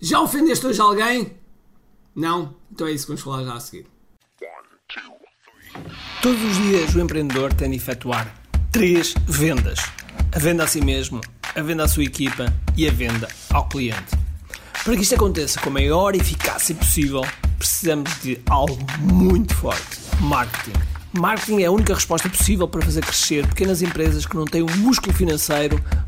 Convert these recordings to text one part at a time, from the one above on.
Já ofendeste hoje alguém? Não? Então é isso que vamos falar já a seguir. Todos os dias o empreendedor tem de efetuar três vendas: a venda a si mesmo, a venda à sua equipa e a venda ao cliente. Para que isto aconteça com a maior eficácia possível, precisamos de algo muito forte: marketing. Marketing é a única resposta possível para fazer crescer pequenas empresas que não têm o músculo financeiro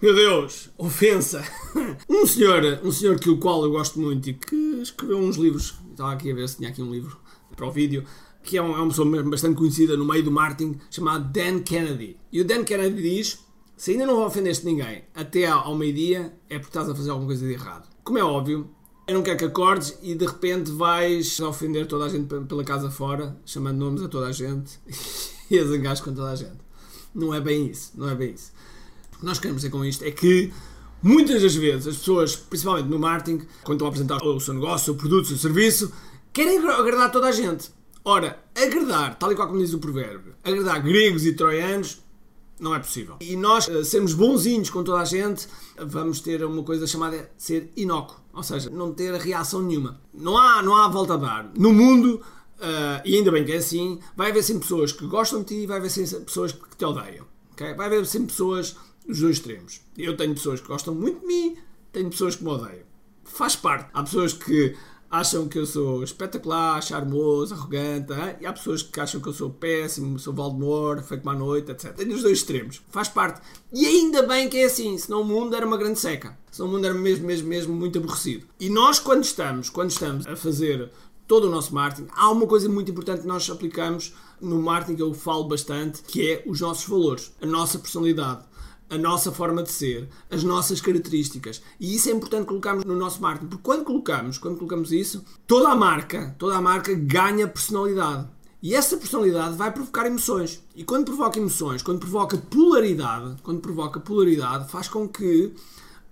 Meu Deus, ofensa. Um senhor, um senhor que o qual eu gosto muito e que escreveu uns livros. Estava aqui a ver se tinha aqui um livro para o vídeo. Que é, um, é uma pessoa bastante conhecida no meio do marketing, chamado Dan Kennedy. E o Dan Kennedy diz: se ainda não ofendeste ninguém até ao meio-dia, é porque estás a fazer alguma coisa de errado. Como é óbvio, eu não quero que acordes e de repente vais ofender toda a gente pela casa fora, chamando nomes a toda a gente e a zangar com toda a gente. Não é bem isso, não é bem isso. O que nós queremos dizer com isto é que muitas das vezes as pessoas, principalmente no marketing, quando estão a apresentar o seu negócio, o produto, o seu serviço, querem agradar toda a gente. Ora, agradar, tal e qual como diz o provérbio, agradar gregos e troianos não é possível. E nós uh, sermos bonzinhos com toda a gente, vamos ter uma coisa chamada ser inócuo. Ou seja, não ter reação nenhuma. Não há, não há volta a dar. No mundo, uh, e ainda bem que é assim, vai haver sempre pessoas que gostam de ti e vai haver sempre pessoas que te odeiam. Okay? Vai haver sempre pessoas dos dois extremos. Eu tenho pessoas que gostam muito de mim, tenho pessoas que me odeiam. Faz parte. Há pessoas que acham que eu sou espetacular, charmoso, arrogante, hein? e há pessoas que acham que eu sou péssimo, sou Voldemort, feito uma noite, etc. Tem os dois extremos, faz parte. E ainda bem que é assim, senão o mundo era uma grande seca, senão o mundo era mesmo, mesmo, mesmo muito aborrecido. E nós, quando estamos, quando estamos a fazer todo o nosso marketing, há uma coisa muito importante que nós aplicamos no marketing que eu falo bastante, que é os nossos valores, a nossa personalidade a nossa forma de ser, as nossas características. E isso é importante colocarmos no nosso marketing, porque quando colocamos, quando colocamos isso, toda a marca, toda a marca ganha personalidade. E essa personalidade vai provocar emoções. E quando provoca emoções, quando provoca polaridade, quando provoca polaridade, faz com que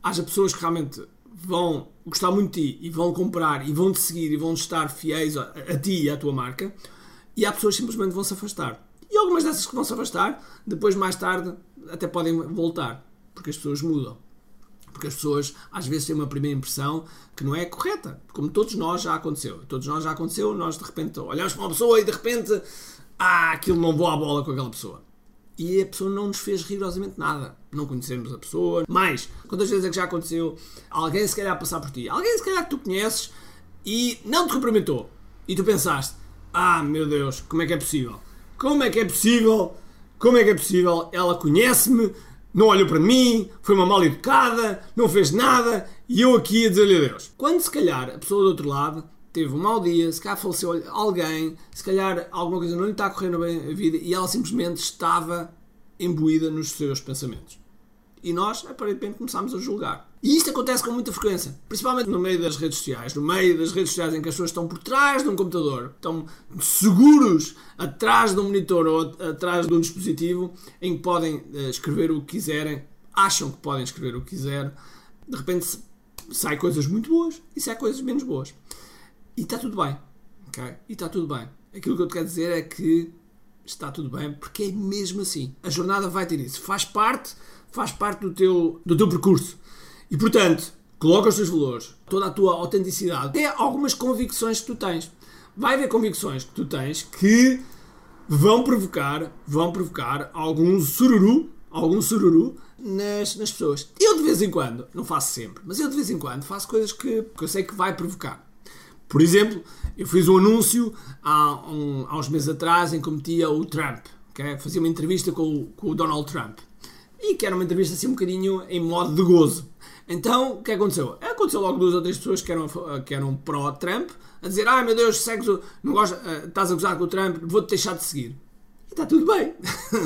haja pessoas que realmente vão gostar muito de ti e vão comprar e vão te seguir e vão estar fiéis a, a ti e à tua marca. E há pessoas que simplesmente vão se afastar. E algumas dessas que vão se afastar, depois mais tarde até podem voltar, porque as pessoas mudam. Porque as pessoas às vezes têm uma primeira impressão que não é correta, como todos nós já aconteceu. Todos nós já aconteceu, nós de repente olhamos para uma pessoa e de repente, ah, aquilo não voa a bola com aquela pessoa. E a pessoa não nos fez rigorosamente nada. Não conhecemos a pessoa. Mas, quantas vezes é que já aconteceu alguém se calhar passar por ti? Alguém se calhar que tu conheces e não te cumprimentou. E tu pensaste, ah, meu Deus, como é que é possível? Como é que é possível como é que é possível? Ela conhece-me, não olhou para mim, foi uma mal educada, não fez nada e eu aqui a dizer-lhe adeus. Quando se calhar a pessoa do outro lado teve um mau dia, se calhar faleceu alguém, se calhar alguma coisa não lhe está correndo bem a vida e ela simplesmente estava imbuída nos seus pensamentos. E nós, aparentemente, começámos a julgar. E isto acontece com muita frequência, principalmente no meio das redes sociais, no meio das redes sociais em que as pessoas estão por trás de um computador, estão seguros atrás de um monitor ou atrás de um dispositivo em que podem uh, escrever o que quiserem, acham que podem escrever o que quiserem, de repente sai coisas muito boas e sai coisas menos boas. E está tudo bem, ok? E está tudo bem. Aquilo que eu te quero dizer é que está tudo bem, porque é mesmo assim. A jornada vai ter isso. Faz parte, faz parte do teu, do teu percurso. E portanto, coloca os teus valores, toda a tua autenticidade, até algumas convicções que tu tens. Vai haver convicções que tu tens que vão provocar, vão provocar algum sururu, algum sururu nas, nas pessoas. Eu de vez em quando, não faço sempre, mas eu de vez em quando faço coisas que, que eu sei que vai provocar. Por exemplo, eu fiz um anúncio há, um, há uns meses atrás em que metia o Trump, okay? fazia uma entrevista com com o Donald Trump. E que era uma entrevista assim um bocadinho em modo de gozo. Então, o que aconteceu? Aconteceu logo duas ou três pessoas que eram, que eram pró-Trump a dizer: Ah, meu Deus, segues não gosta, uh, estás a gozar com o Trump, vou-te deixar de seguir. E está tudo bem.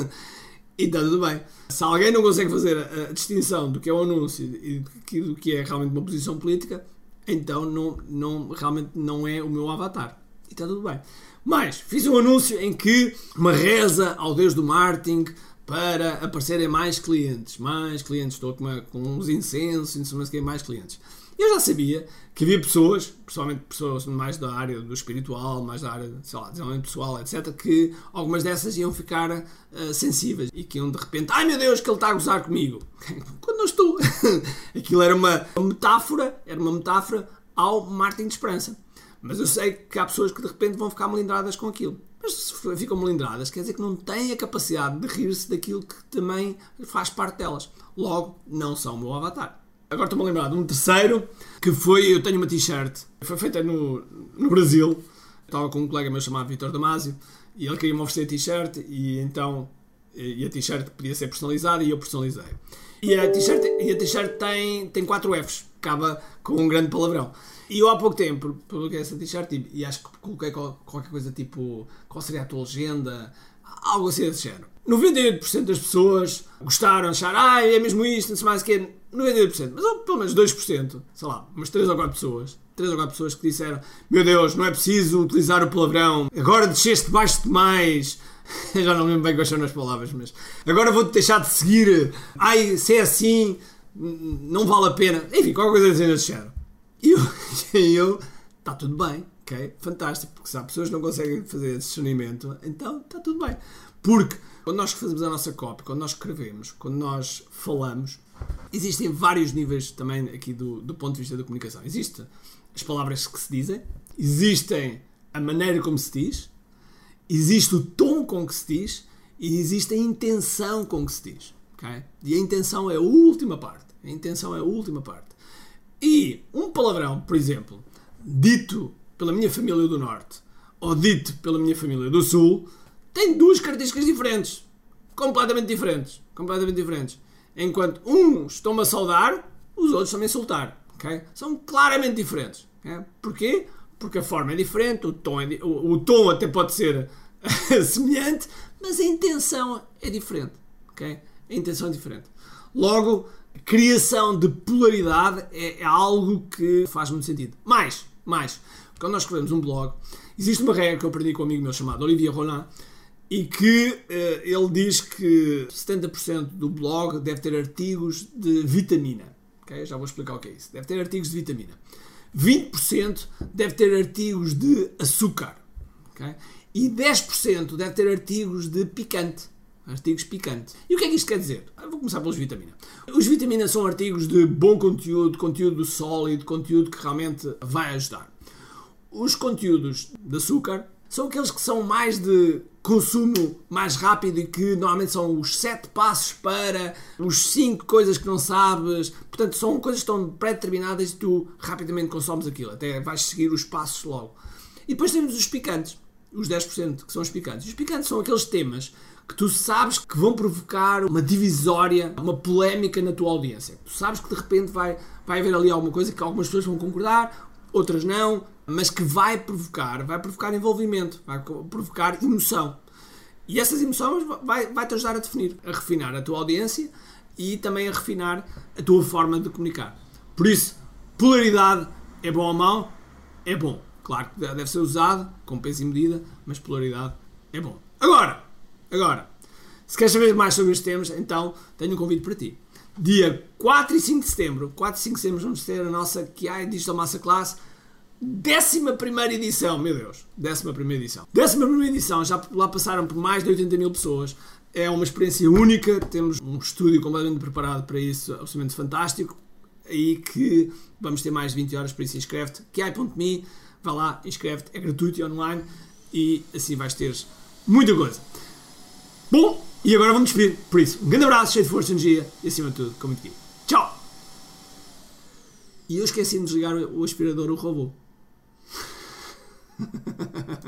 e está tudo bem. Se alguém não consegue fazer a, distinção do que é um anúncio e do que é realmente uma posição política, então não, não, realmente não é o meu avatar. E está tudo bem. Mas fiz um anúncio em que uma reza ao Deus do marketing para aparecerem mais clientes. Mais clientes. Estou com, uma, com uns incensos, mais clientes. Eu já sabia que havia pessoas, principalmente pessoas mais da área do espiritual, mais da área, sei lá, desenvolvimento pessoal, etc., que algumas dessas iam ficar uh, sensíveis e que iam de repente, ai meu Deus, que ele está a gozar comigo. Quando não estou. Aquilo era uma metáfora, era uma metáfora ao Martin de Esperança. Mas eu sei que há pessoas que de repente vão ficar melindradas com aquilo. Mas ficam melindradas, quer dizer que não têm a capacidade de rir-se daquilo que também faz parte delas. Logo, não são o meu avatar. Agora estou-me a lembrar de um terceiro que foi. Eu tenho uma t-shirt, foi feita no, no Brasil. Estava com um colega meu chamado Vitor Damasio e ele queria me oferecer a t-shirt e então. E a t-shirt podia ser personalizada e eu personalizei. E a t-shirt, e a t-shirt tem, tem 4 Fs, acaba com um grande palavrão. E eu há pouco tempo publiquei essa t-shirt e, e acho que coloquei qualquer coisa tipo qual seria a tua legenda, algo assim desse género. 98% das pessoas gostaram, acharam, ah, é mesmo isto, não sei mais o que 98%, mas ou, pelo menos 2%, sei lá, umas 3 ou 4 pessoas, 3 ou 4 pessoas que disseram: Meu Deus, não é preciso utilizar o palavrão, agora desceste baixo demais. Já não lembro bem quais são as palavras, mas agora vou-te deixar de seguir. Ai, se é assim, não vale a pena. Enfim, qualquer coisa assim desse género. E eu, eu, está tudo bem, ok? Fantástico, porque se há pessoas que não conseguem fazer esse discernimento, então está tudo bem. Porque quando nós fazemos a nossa cópia, quando nós escrevemos, quando nós falamos, existem vários níveis também aqui do, do ponto de vista da comunicação. Existem as palavras que se dizem, existem a maneira como se diz, existe o tom com que se diz e existe a intenção com que se diz. Okay? E a intenção é a última parte. A intenção é a última parte. E um palavrão, por exemplo, dito pela minha família do Norte ou dito pela minha família do Sul, tem duas características diferentes. Completamente diferentes. Completamente diferentes. Enquanto uns estão-me a saudar, os outros estão-me a insultar. Okay? São claramente diferentes. Okay? Porquê? Porque a forma é diferente, o tom, é o, o, tom até pode ser semelhante, mas a intenção é diferente. Okay? A intenção é diferente. Logo, criação de polaridade é, é algo que faz muito sentido. Mais, mais, quando nós escrevemos um blog, existe uma regra que eu aprendi com um amigo meu chamado Olivier Roland, e que uh, ele diz que 70% do blog deve ter artigos de vitamina. Okay? Já vou explicar o que é isso. Deve ter artigos de vitamina. 20% deve ter artigos de açúcar. Okay? E 10% deve ter artigos de picante. Artigos picantes. E o que é que isto quer dizer? Eu vou começar pelos vitamina. Os vitaminas são artigos de bom conteúdo, conteúdo sólido, conteúdo que realmente vai ajudar. Os conteúdos de açúcar são aqueles que são mais de consumo mais rápido e que normalmente são os sete passos para os cinco coisas que não sabes. Portanto, são coisas que estão pré-determinadas e tu rapidamente consomes aquilo. Até vais seguir os passos logo. E depois temos os picantes. Os 10% que são os picantes. Os picantes são aqueles temas que tu sabes que vão provocar uma divisória, uma polémica na tua audiência. Tu sabes que de repente vai, vai haver ali alguma coisa que algumas pessoas vão concordar, outras não, mas que vai provocar, vai provocar envolvimento, vai provocar emoção. E essas emoções vai, vai te ajudar a definir, a refinar a tua audiência e também a refinar a tua forma de comunicar. Por isso, polaridade é bom ou mau? É bom. Claro que deve ser usado com peso e medida, mas polaridade é bom. Agora, agora, se queres saber mais sobre estes temas, então tenho um convite para ti. Dia 4 e 5 de setembro, 4 e 5 de setembro vamos ter a nossa QI Digital Masterclass Décima primeira edição, meu Deus, décima primeira edição. Décima primeira edição, já lá passaram por mais de 80 mil pessoas. É uma experiência única, temos um estúdio completamente preparado para isso, absolutamente fantástico. E que vamos ter mais de 20 horas para isso. Inscreve-te, kiai.me, vai lá, inscreve-te, é gratuito e online e assim vais ter muita coisa. Bom, e agora vamos despedir. Por isso, um grande abraço, cheio de força energia e acima de tudo, com muito Tchau! E eu esqueci de desligar o aspirador, o robô.